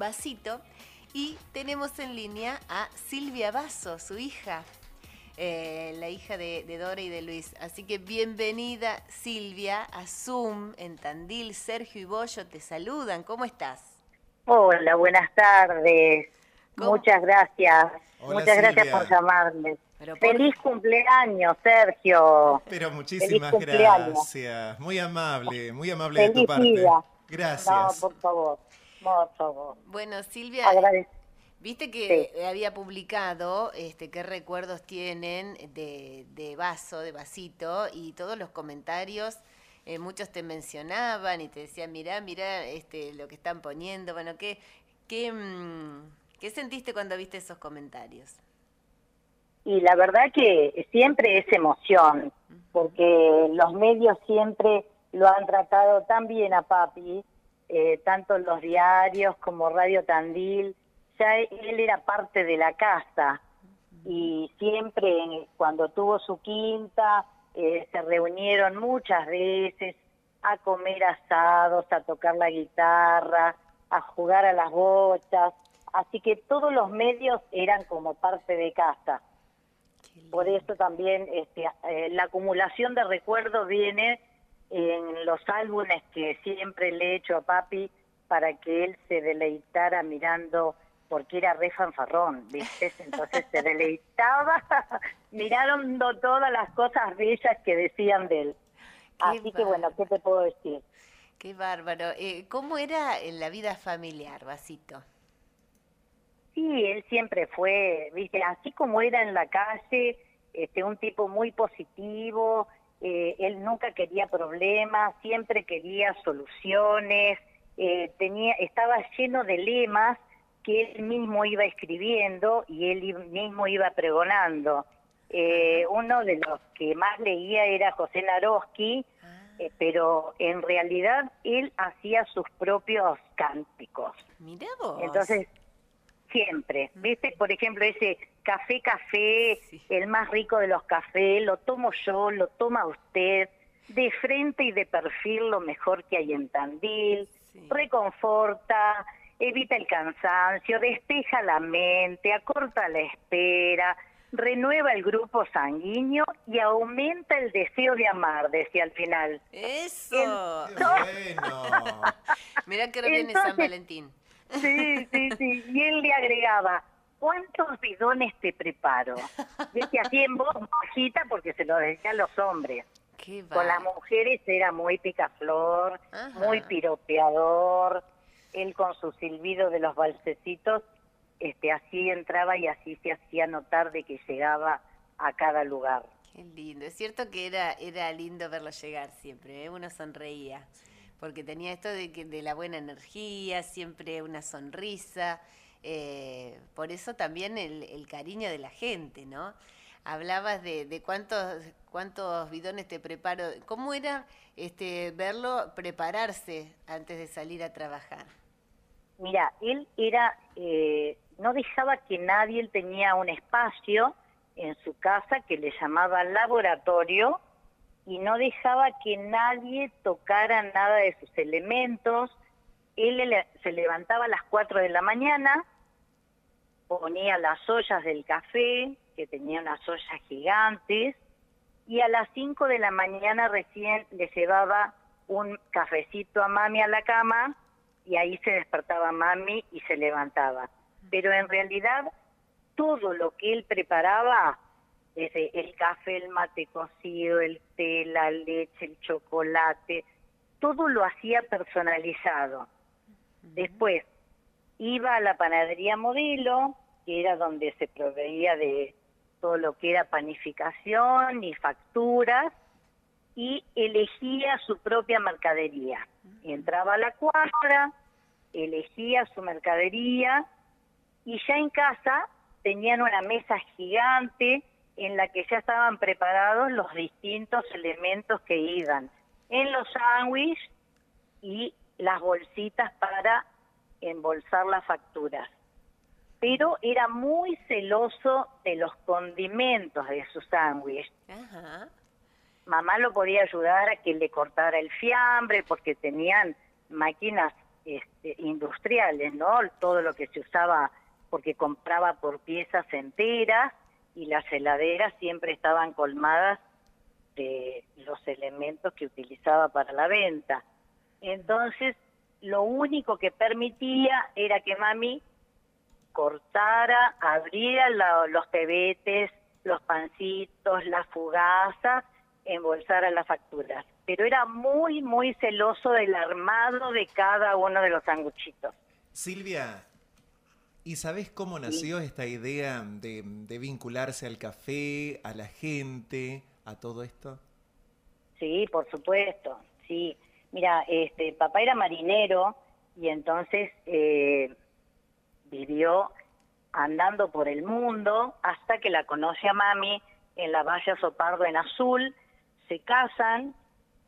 Vasito y tenemos en línea a Silvia Vaso, su hija, eh, la hija de, Dora y de Luis. Así que bienvenida Silvia a Zoom en Tandil. Sergio y Bollo te saludan. ¿Cómo estás? Hola, buenas tardes. Muchas gracias. Muchas gracias por llamarme. Feliz cumpleaños, Sergio. Pero muchísimas gracias. Muy amable, muy amable de tu parte. Gracias. No, por favor. Bueno, Silvia, viste que había publicado este, qué recuerdos tienen de, de vaso, de vasito, y todos los comentarios, eh, muchos te mencionaban y te decían, mirá, mirá este, lo que están poniendo. Bueno, ¿qué, qué, mm, ¿qué sentiste cuando viste esos comentarios? Y la verdad que siempre es emoción, porque los medios siempre lo han tratado tan bien a papi, eh, tanto los diarios como Radio Tandil, ya él era parte de la casa y siempre cuando tuvo su quinta eh, se reunieron muchas veces a comer asados, a tocar la guitarra, a jugar a las bochas, así que todos los medios eran como parte de casa. Por eso también este, eh, la acumulación de recuerdos viene en los álbumes que siempre le he hecho a papi para que él se deleitara mirando, porque era re fanfarrón, ¿viste? Entonces se deleitaba mirando todas las cosas bellas que decían de él. Así que bueno, ¿qué te puedo decir? Qué bárbaro. Eh, ¿Cómo era en la vida familiar, Vasito? Sí, él siempre fue, viste, así como era en la calle, este, un tipo muy positivo, eh, él nunca quería problemas, siempre quería soluciones, eh, tenía, estaba lleno de lemas que él mismo iba escribiendo y él mismo iba pregonando. Eh, uno de los que más leía era José Naroski, ah. pero en realidad él hacía sus propios cánticos. Mira vos. Entonces, siempre. ¿Viste? Por ejemplo, ese café, café, el más rico de los cafés, lo tomo yo, lo toma usted, de frente y de perfil lo mejor que hay en Tandil, reconforta, evita el cansancio, despeja la mente, acorta la espera, renueva el grupo sanguíneo y aumenta el deseo de amar, decía al final. Eso. bueno. Mira que ahora viene San Valentín. Sí, sí, sí. Y él le agregaba, ¿cuántos bidones te preparo? Viste, así en voz bajita porque se lo decían los hombres. Con las mujeres era muy picaflor, muy piropeador. Él con su silbido de los balsecitos, este, así entraba y así se hacía notar de que llegaba a cada lugar. Qué lindo. Es cierto que era, era lindo verlo llegar siempre, ¿eh? uno sonreía porque tenía esto de, que, de la buena energía, siempre una sonrisa, eh, por eso también el, cariño de la gente, ¿no? Hablabas de, cuántos, cuántos bidones te preparo, ¿cómo era este, verlo prepararse antes de salir a trabajar? Mira, él era, eh, no dejaba que nadie, él tenía un espacio en su casa que le llamaba laboratorio, y no dejaba que nadie tocara nada de sus elementos. Él se levantaba a las 4 de la mañana, ponía las ollas del café, que tenía unas ollas gigantes, y a las 5 de la mañana recién le llevaba un cafecito a mami a la cama y ahí se despertaba mami y se levantaba. Pero en realidad todo lo que él preparaba desde el café, el mate cocido, el té, la leche, el chocolate, todo lo hacía personalizado. Después iba a la panadería modelo, que era donde se proveía de todo lo que era panificación y facturas, y elegía su propia mercadería. Entraba a la cuadra, elegía su mercadería, y ya en casa tenían una mesa gigante en la que ya estaban preparados los distintos elementos que iban en los sándwiches y las bolsitas para embolsar las facturas. Pero era muy celoso de los condimentos de su sándwich. Mamá lo podía ayudar a que le cortara el fiambre porque tenían máquinas este, industriales, ¿no? Todo lo que se usaba porque compraba por piezas enteras y las heladeras siempre estaban colmadas de los elementos que utilizaba para la venta. Entonces, lo único que permitía era que mami cortara, abría los pebetes, los pancitos, las fugazas, embolsara las facturas. Pero era muy, muy celoso del armado de cada uno de los sanguchitos. Silvia, ¿y sabes cómo nació esta idea de, de vincularse al café, a la gente, a todo esto? Sí, por supuesto, sí. Mira, este, papá era marinero y entonces eh, vivió andando por el mundo hasta que la conoce a mami en la Valle Sopardo en Azul, se casan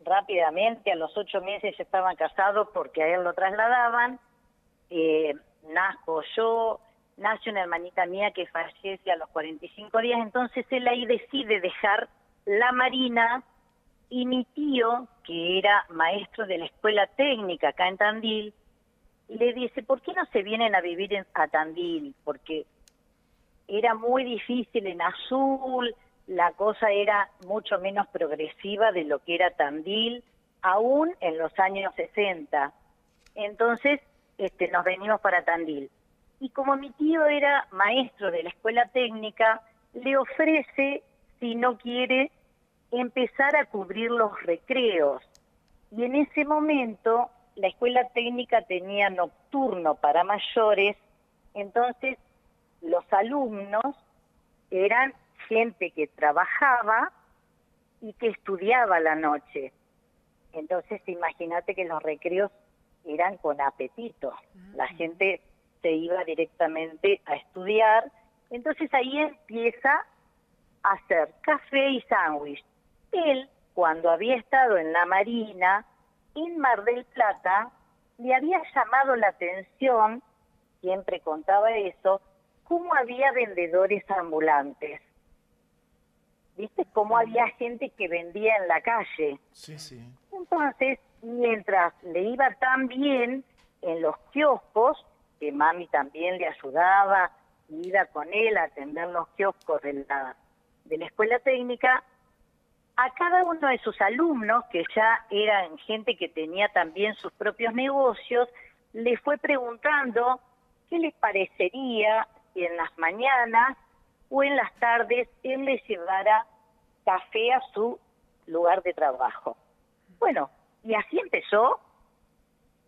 rápidamente, a los ocho meses estaban casados porque a él lo trasladaban, eh, nazco yo, nace una hermanita mía que fallece a los 45 días, entonces él ahí decide dejar la Marina y mi tío, que era maestro de la escuela técnica acá en Tandil, le dice, ¿por qué no se vienen a vivir en, a Tandil? Porque era muy difícil en Azul, la cosa era mucho menos progresiva de lo que era Tandil, aún en los años 60. Entonces, este, nos venimos para Tandil. Y como mi tío era maestro de la escuela técnica, le ofrece, si no quiere, empezar a cubrir los recreos. Y en ese momento la escuela técnica tenía nocturno para mayores, entonces los alumnos eran gente que trabajaba y que estudiaba la noche. Entonces imagínate que los recreos eran con apetito. La gente se iba directamente a estudiar. Entonces ahí empieza a hacer café y sándwich él, cuando había estado en la Marina, en Mar del Plata, le había llamado la atención, siempre contaba eso, cómo había vendedores ambulantes. ¿Viste? Cómo había gente que vendía en la calle. Sí, sí. Entonces, mientras le iba tan bien en los kioscos, que mami también le ayudaba, iba con él a atender los kioscos de la, de la escuela técnica, a cada uno de sus alumnos, que ya eran gente que tenía también sus propios negocios, le fue preguntando qué les parecería si en las mañanas o en las tardes él les llevara café a su lugar de trabajo. Bueno, y así empezó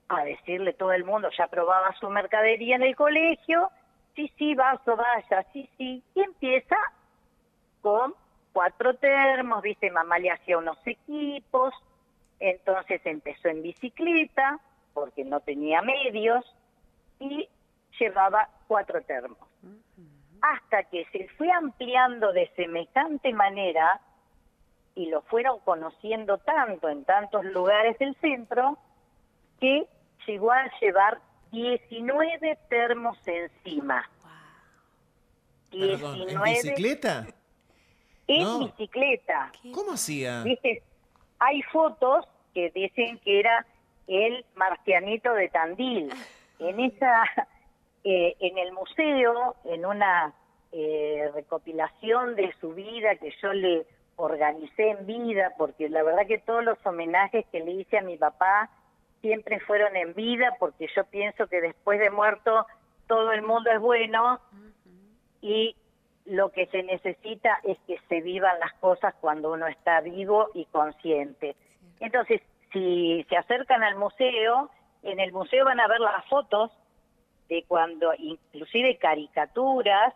a decirle todo el mundo, ya probaba su mercadería en el colegio, sí, sí, vaso, vaya, sí, sí, y empieza con cuatro termos, viste, mamá le hacía unos equipos, entonces empezó en bicicleta, porque no tenía medios, y llevaba cuatro termos. Hasta que se fue ampliando de semejante manera y lo fueron conociendo tanto en tantos lugares del centro, que llegó a llevar 19 termos encima. ¿En bicicleta? en bicicleta. ¿Cómo hacía? ¿Viste? Hay fotos que dicen que era el marcianito de Tandil. En esa, eh, en el museo, en una eh, recopilación de su vida que yo le organicé en vida, porque la verdad que todos los homenajes que le hice a mi papá siempre fueron en vida, porque yo pienso que después de muerto todo el mundo es bueno y lo que se necesita es que se vivan las cosas cuando uno está vivo y consciente. Entonces, si se acercan al museo, en el museo van a ver las fotos de cuando, inclusive caricaturas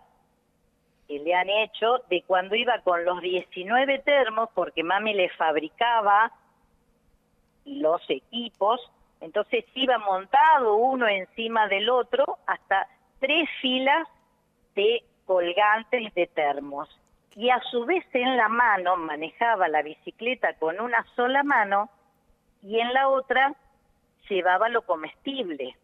que le han hecho, de cuando iba con los 19 termos, porque mami le fabricaba los equipos, entonces iba montado uno encima del otro hasta tres filas de colgantes de termos. Y a su vez en la mano manejaba la bicicleta con una sola mano y en la otra llevaba lo comestible.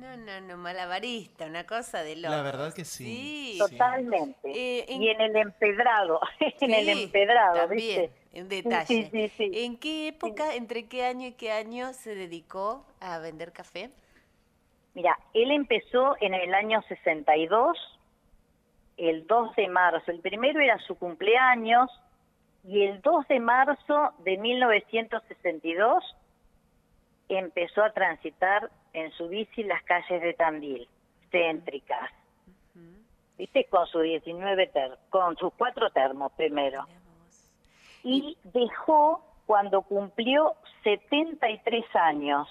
No, no, no, malabarista, una cosa de loco. La verdad que sí. Totalmente. Eh, y en el empedrado, en el empedrado, ¿viste? un detalle. ¿En qué época, entre qué año y qué año se dedicó a vender café? Mira, él empezó en el año 62, el 2 de marzo. El primero era su cumpleaños y el 2 de marzo de 1962 empezó a transitar en su bici las calles de Tandil, céntricas. ¿Viste? Con sus 19 ter con sus cuatro termos primero. Y dejó cuando cumplió 73 años,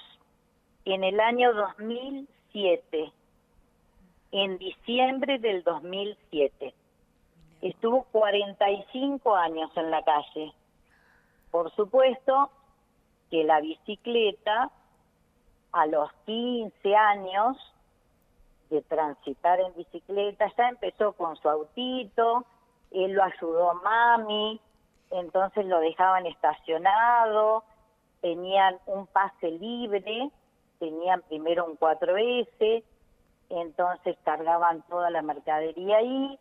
en el año 2007, en diciembre del 2007. Estuvo 45 años en la calle. Por supuesto que la bicicleta a los 15 años de transitar en bicicleta, ya empezó con su autito, él lo ayudó mami, entonces lo dejaban estacionado, tenían un pase libre, tenían primero un 4S, entonces cargaban toda la mercadería ahí,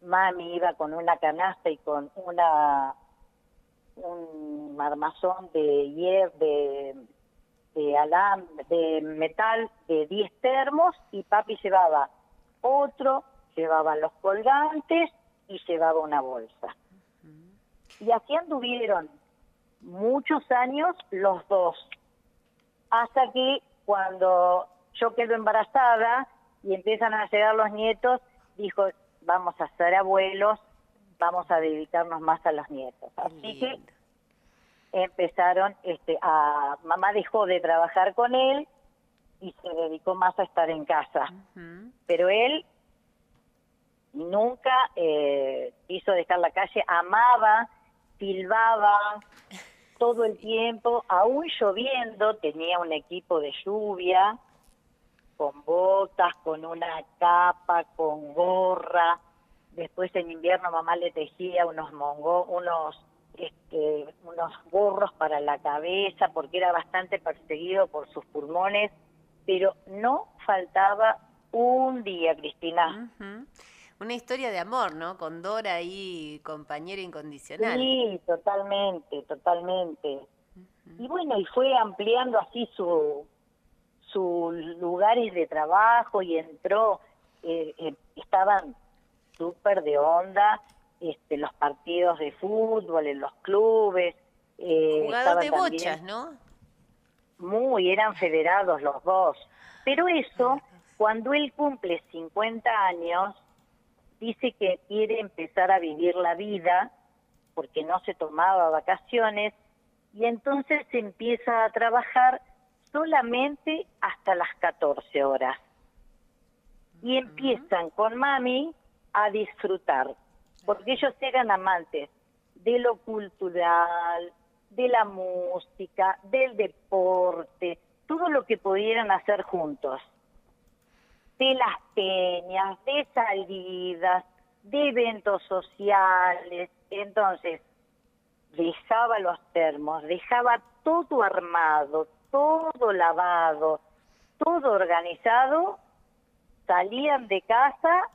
mami iba con una canasta y con una un armazón de hierro, de, de, alambre, de metal de 10 termos y papi llevaba otro, llevaba los colgantes y llevaba una bolsa. Y así anduvieron muchos años los dos, hasta que cuando yo quedo embarazada y empiezan a llegar los nietos, dijo, vamos a ser abuelos, vamos a dedicarnos más a los nietos. Así que empezaron este, a, mamá dejó de trabajar con él y se dedicó más a estar en casa. Pero él nunca eh, quiso dejar la calle, amaba, silbaba todo el tiempo, aún lloviendo, tenía un equipo de lluvia, con botas, con una capa, con gorra. Después en invierno mamá le tejía unos mongo, unos este, unos gorros para la cabeza porque era bastante perseguido por sus pulmones, pero no faltaba un día, Cristina. Una historia de amor, ¿no? Con Dora ahí, compañera incondicional. Sí, totalmente, totalmente. Y bueno, y fue ampliando así su, sus lugares de trabajo y entró, eh, eh, estaban súper de onda este, los partidos de fútbol, en los clubes. Eh, Jugador de bochas, ¿no? Muy, eran federados los dos. Pero eso, cuando él cumple 50 años, dice que quiere empezar a vivir la vida porque no se tomaba vacaciones y entonces empieza a trabajar solamente hasta las 14 horas. Y empiezan con mami a disfrutar porque ellos eran amantes de lo cultural, de la música, del deporte, todo lo que pudieran hacer juntos, de las peñas, de salidas, de eventos sociales. Entonces, dejaba los termos, dejaba todo armado, todo lavado, todo organizado, salían de casa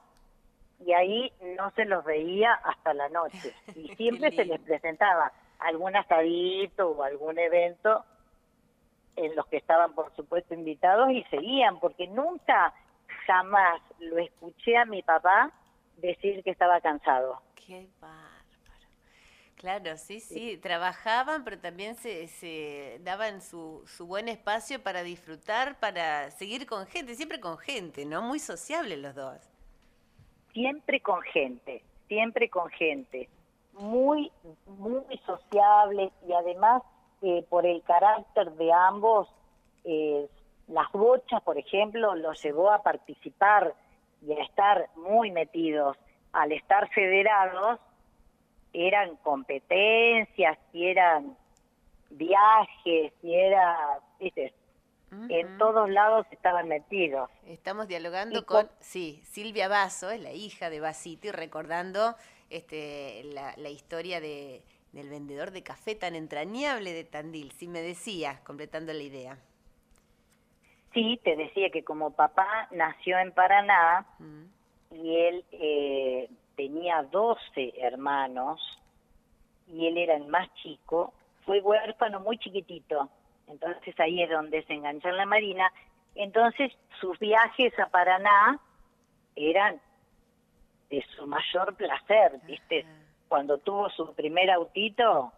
y ahí no se los veía hasta la noche. Y siempre se les presentaba algún asadito o algún evento en los que estaban, por supuesto, invitados y seguían, porque nunca, jamás lo escuché a mi papá decir que estaba cansado. Qué bárbaro. Claro, sí, sí, trabajaban, pero también se, se daban su, su buen espacio para disfrutar, para seguir con gente, siempre con gente, ¿no? Muy sociables los dos siempre con gente, siempre con gente, muy, muy sociables y además eh, por el carácter de ambos, eh, las bochas, por ejemplo, los llevó a participar y a estar muy metidos. Al estar federados, eran competencias, y eran viajes, y era, ¿viste? En todos lados estaban metidos. Estamos dialogando con, sí, Silvia Basso, es la hija de Basiti, recordando este, la, historia de, del vendedor de café tan entrañable de Tandil. Si me decías, completando la idea. Sí, te decía que como papá nació en Paraná y él eh, tenía 12 hermanos, y él era el más chico, fue huérfano muy chiquitito. Entonces ahí es donde se enganchó en la Marina. Entonces sus viajes a Paraná eran de su mayor placer, ¿viste? Cuando tuvo su primer autito,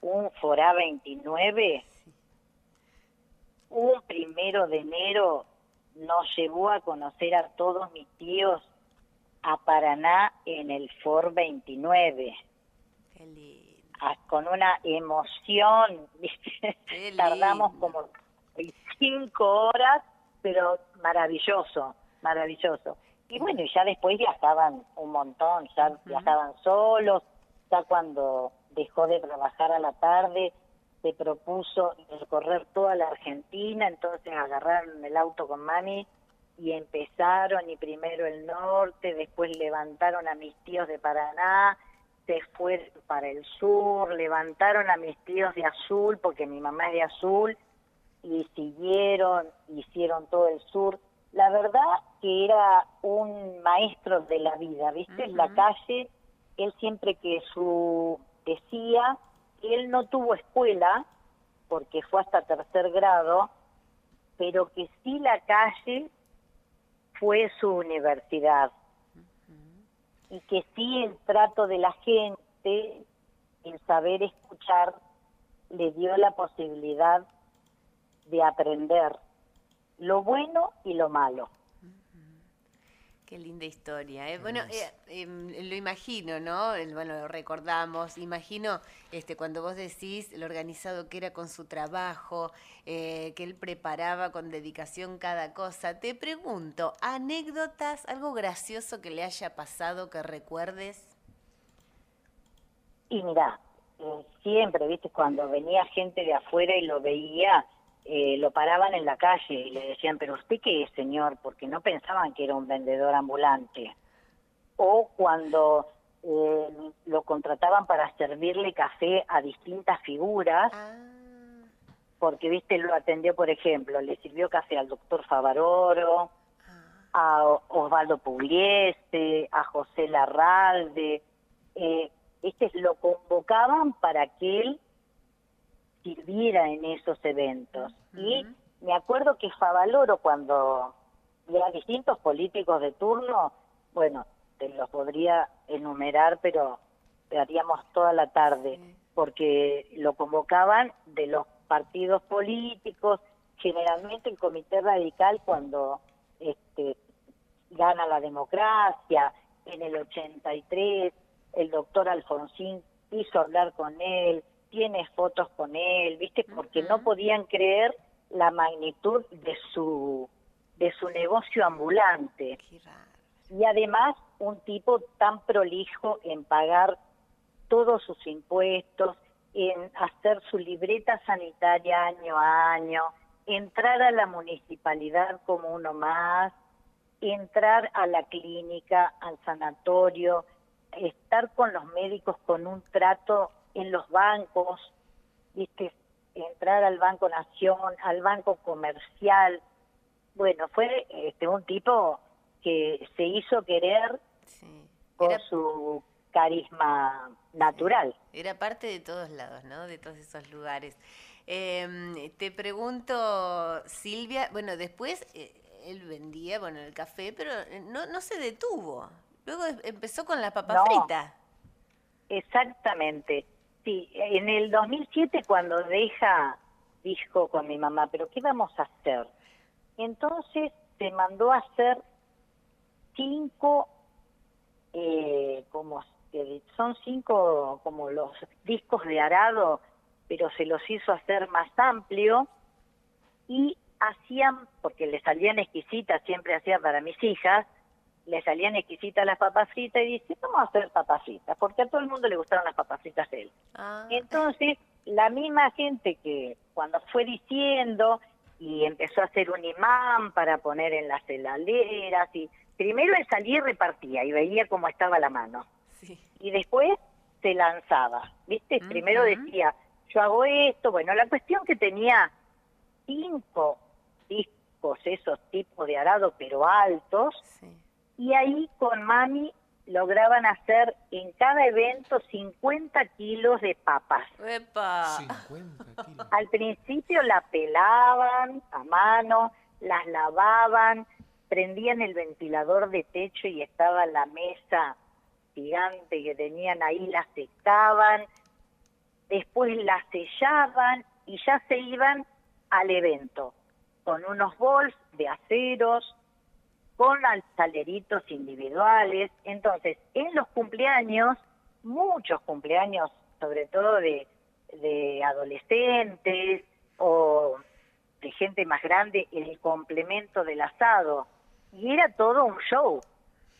un Forá 29, un primero de enero nos llevó a conocer a todos mis tíos a Paraná en el Ford 29. Con una emoción, ¿viste? Tardamos como cinco horas, pero maravilloso, maravilloso. Y bueno, ya después viajaban un montón, ya viajaban solos, ya cuando dejó de trabajar a la tarde, se propuso recorrer toda la Argentina, entonces agarraron el auto con mami y empezaron y primero el norte, después levantaron a mis tíos de Paraná, se fueron para el sur, levantaron a mis tíos de azul, porque mi mamá es de azul, y siguieron, hicieron todo el sur. La verdad que era un maestro de la vida, ¿viste? En la calle, él siempre que su decía, él no tuvo escuela, porque fue hasta tercer grado, pero que sí la calle fue su universidad. Y que sí el trato de la gente, el saber escuchar, le dio la posibilidad de aprender lo bueno y lo malo. Qué linda historia. ¿eh? Bueno, eh, em, lo imagino, ¿no? Bueno, lo recordamos. Imagino este, cuando vos decís lo organizado que era con su trabajo, eh, que él preparaba con dedicación cada cosa. Te pregunto, anécdotas, algo gracioso que le haya pasado que recuerdes. Y mira, siempre, viste, cuando venía gente de afuera y lo veía, eh, lo paraban en la calle y le decían, pero usted qué es, señor, porque no pensaban que era un vendedor ambulante. O cuando eh, lo contrataban para servirle café a distintas figuras, ah. porque, viste, lo atendió, por ejemplo, le sirvió café al doctor Favaroro, ah. a Osvaldo Pugliese, a José Larralde, eh, este, lo convocaban para que él sirviera en esos eventos. Y me acuerdo que Favaloro cuando ya distintos políticos de turno, bueno, te los podría enumerar, pero haríamos toda la tarde, porque lo convocaban de los partidos políticos, generalmente el Comité Radical cuando este, gana la democracia, en el 83, el doctor Alfonsín quiso hablar con él, tienes fotos con él, ¿viste? Porque no podían creer la magnitud de su de su negocio ambulante. Y además un tipo tan prolijo en pagar todos sus impuestos, en hacer su libreta sanitaria año a año, entrar a la municipalidad como uno más, entrar a la clínica, al sanatorio, estar con los médicos con un trato en los bancos, ¿viste? entrar al Banco Nación, al Banco Comercial. Bueno, fue este, un tipo que se hizo querer por su carisma natural. Era parte de todos lados, ¿no? De todos esos lugares. Em, te pregunto, Silvia, bueno, después eh, él vendía, bueno, el café, pero eh, no, no se detuvo. Luego empezó con la papa frita. Exactamente. Sí, en el 2007 cuando deja, dijo con mi mamá, pero ¿qué vamos a hacer? Entonces se mandó a hacer cinco, eh, como son cinco como los discos de arado, pero se los hizo hacer más amplio y hacían, porque le salían exquisitas, siempre hacía para mis hijas, le salían exquisitas las papas fritas y dice, vamos a hacer papas fritas, porque a todo el mundo le gustaron las papas fritas de él. Ah. Entonces, la misma gente que cuando fue diciendo y empezó a hacer un imán para poner en las heladeras, y primero él salía y repartía y veía cómo estaba la mano. Y después se lanzaba, ¿viste? Primero decía, yo hago esto, bueno, la cuestión que tenía cinco discos, esos tipos de arado, pero altos, y ahí con mami lograban hacer en cada evento 50 kilos de papas. ¡Epa! 50 kilos. Al principio la pelaban a mano, las lavaban, prendían el ventilador de techo y estaba la mesa gigante que tenían ahí, la secaban, después la sellaban y ya se iban al evento con unos bols de aceros, con saleritos individuales. Entonces, en los cumpleaños, muchos cumpleaños, sobre todo de, de adolescentes o de gente más grande, el complemento del asado. Y era todo un show,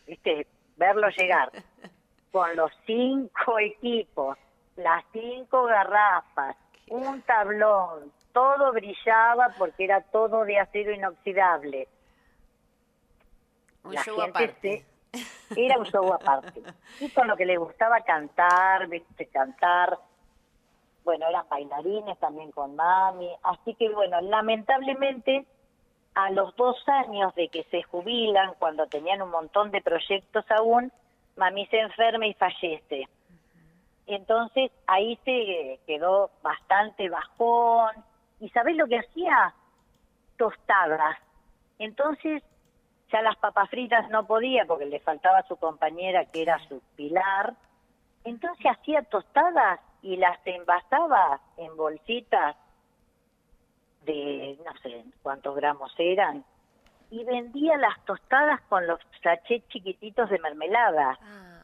¿viste? Verlo llegar con los cinco equipos, las cinco garrafas, un tablón, todo brillaba porque era todo de acero inoxidable. Un La show gente aparte. se- era un show aparte. Y con lo que le gustaba cantar, viste, cantar. Bueno, eran bailarines también con mami. Así que bueno, lamentablemente a los dos años de que se jubilan, cuando tenían un montón de proyectos aún, mami se enferma y fallece. Entonces ahí se quedó bastante bajón. ¿Y sabés lo que hacía? Tostadas. Entonces ya las papas fritas no podía porque le faltaba a su compañera que era su pilar. Entonces hacía tostadas y las envasaba en bolsitas de no sé cuántos gramos eran y vendía las tostadas con los sachets chiquititos de mermelada. Ah,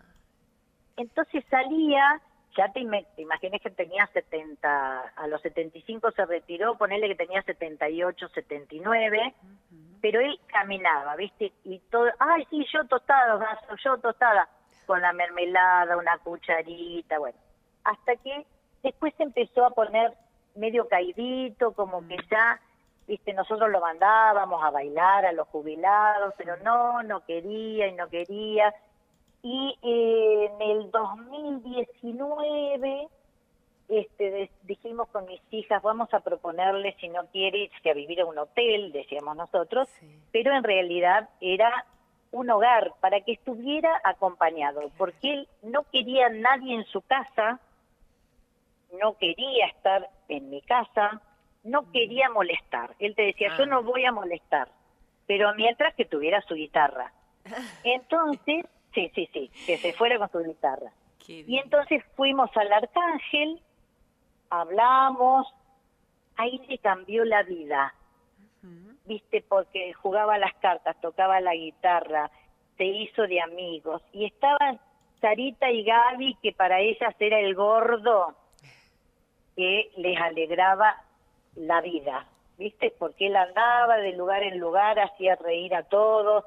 Entonces salía, ya te, te imaginas que tenía 70, a los 75 se retiró, ponele que tenía 78, 79, pero él caminaba, ¿viste? Y todo, ay, sí, yo tostada, vaso, yo tostada, con la mermelada, una cucharita, bueno. Hasta que después se empezó a poner medio caidito, como que ya, ¿viste? Nosotros lo mandábamos a bailar a los jubilados, pero no, no quería y no quería. Y eh, en el 2019 este, dijimos con mis hijas, vamos a proponerle, si no quiere, irse a vivir a un hotel, decíamos nosotros, sí. pero en realidad era un hogar para que estuviera acompañado, porque él no quería a nadie en su casa, no quería estar en mi casa, no quería molestar. Él te decía, yo Ah. no voy a molestar, pero mientras que tuviera su guitarra. Entonces, sí, sí, sí, que se fuera con su guitarra. Y entonces fuimos al Arcángel, hablamos, ahí le cambió la vida, viste, porque jugaba las cartas, tocaba la guitarra, se hizo de amigos. Y estaban Sarita y Gaby, que para ellas era el gordo que les alegraba la vida, viste, porque él andaba de lugar en lugar, hacía reír a todos,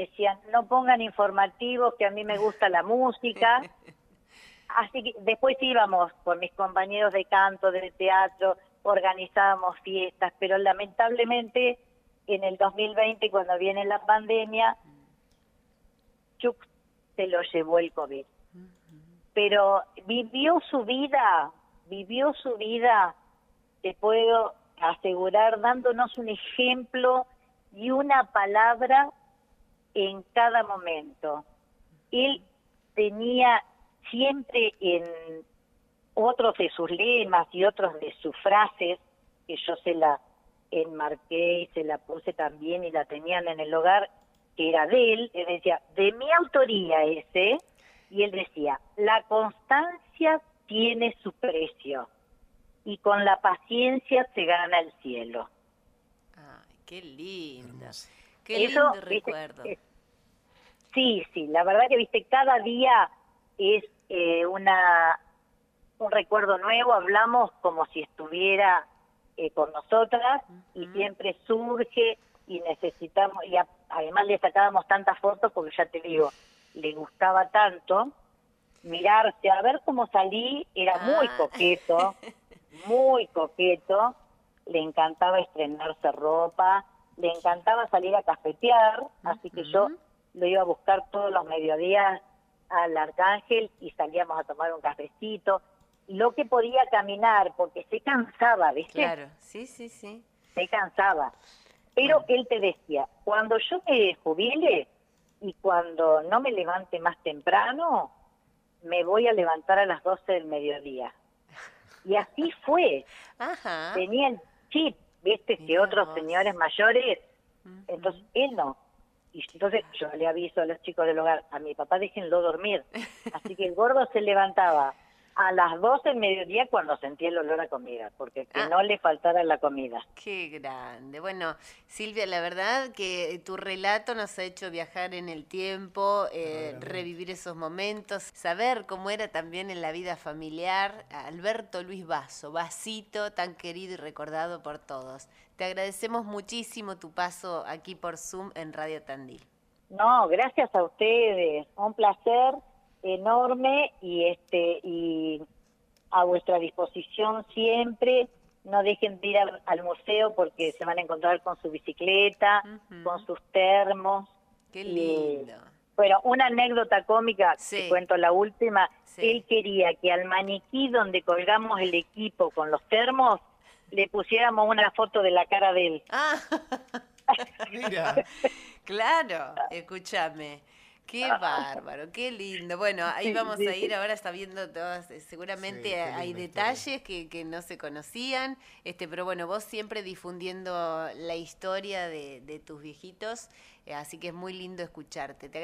decían, no pongan informativos, que a mí me gusta la música. Así que después íbamos con mis compañeros de canto, de teatro, organizábamos fiestas, pero lamentablemente en el 2020, cuando viene la pandemia, Chuck se lo llevó el COVID. Pero vivió su vida, vivió su vida, te puedo asegurar, dándonos un ejemplo y una palabra en cada momento. Él tenía siempre en otros de sus lemas y otros de sus frases, que yo se la enmarqué y se la puse también y la tenían en el hogar, que era de él, él decía, de mi autoría ese, y él decía, la constancia tiene su precio y con la paciencia se gana el cielo. Ay, qué. Hermoso. Qué Eso, lindo recuerdo. eh, Sí, sí, la verdad que viste, cada día es eh, una un recuerdo nuevo, hablamos como si estuviera eh, con nosotras y siempre surge y necesitamos, y a- además le sacábamos tantas fotos porque ya te digo, le gustaba tanto mirarse, a ver cómo salí, era muy Ah. coqueto, muy coqueto, le encantaba estrenarse ropa, le encantaba salir a cafetear, así que yo lo iba a buscar todos los mediodías al Arcángel y salíamos a tomar un cafecito, lo que podía caminar, porque se cansaba, ¿viste? Claro, sí, sí, sí. Se cansaba. Pero él te decía, cuando yo me jubile, y cuando no me levante más temprano, me voy a levantar a las 12 del mediodía. Y así fue. Ajá. Tenía el chip, viste, que otros señores mayores, entonces él no. Y entonces yo le aviso a los chicos del hogar, a mi papá déjenlo dormir. Así que el gordo se levantaba a las 12 del mediodía cuando sentía el olor a comida, porque que Ah. no le faltara la comida. Qué grande. Bueno, Silvia, la verdad que tu relato nos ha hecho viajar en el tiempo, eh, revivir esos momentos, saber cómo era también en la vida familiar. Alberto Luis Vaso, Vasito, tan querido y recordado por todos. Te agradecemos muchísimo tu paso aquí por Zoom en Radio Tandil. No, gracias a ustedes, un placer enorme y este y a vuestra disposición siempre. No dejen de ir al, al museo porque se van a encontrar con su bicicleta, con sus termos. Qué Y- lindo. Bueno, una anécdota cómica, Sí. te cuento la última. Sí. Él quería que al maniquí donde colgamos el equipo con los termos le pusiéramos una foto de la cara de él. Ah, Mira, claro, escúchame. Qué bárbaro, qué lindo. Bueno, ahí Sí, vamos sí, a ir, ahora está viendo todas, eh, seguramente Sí, hay detalles que, que no se conocían, este, pero bueno, vos siempre difundiendo la historia de, de tus viejitos, eh, así que es muy lindo escucharte. Te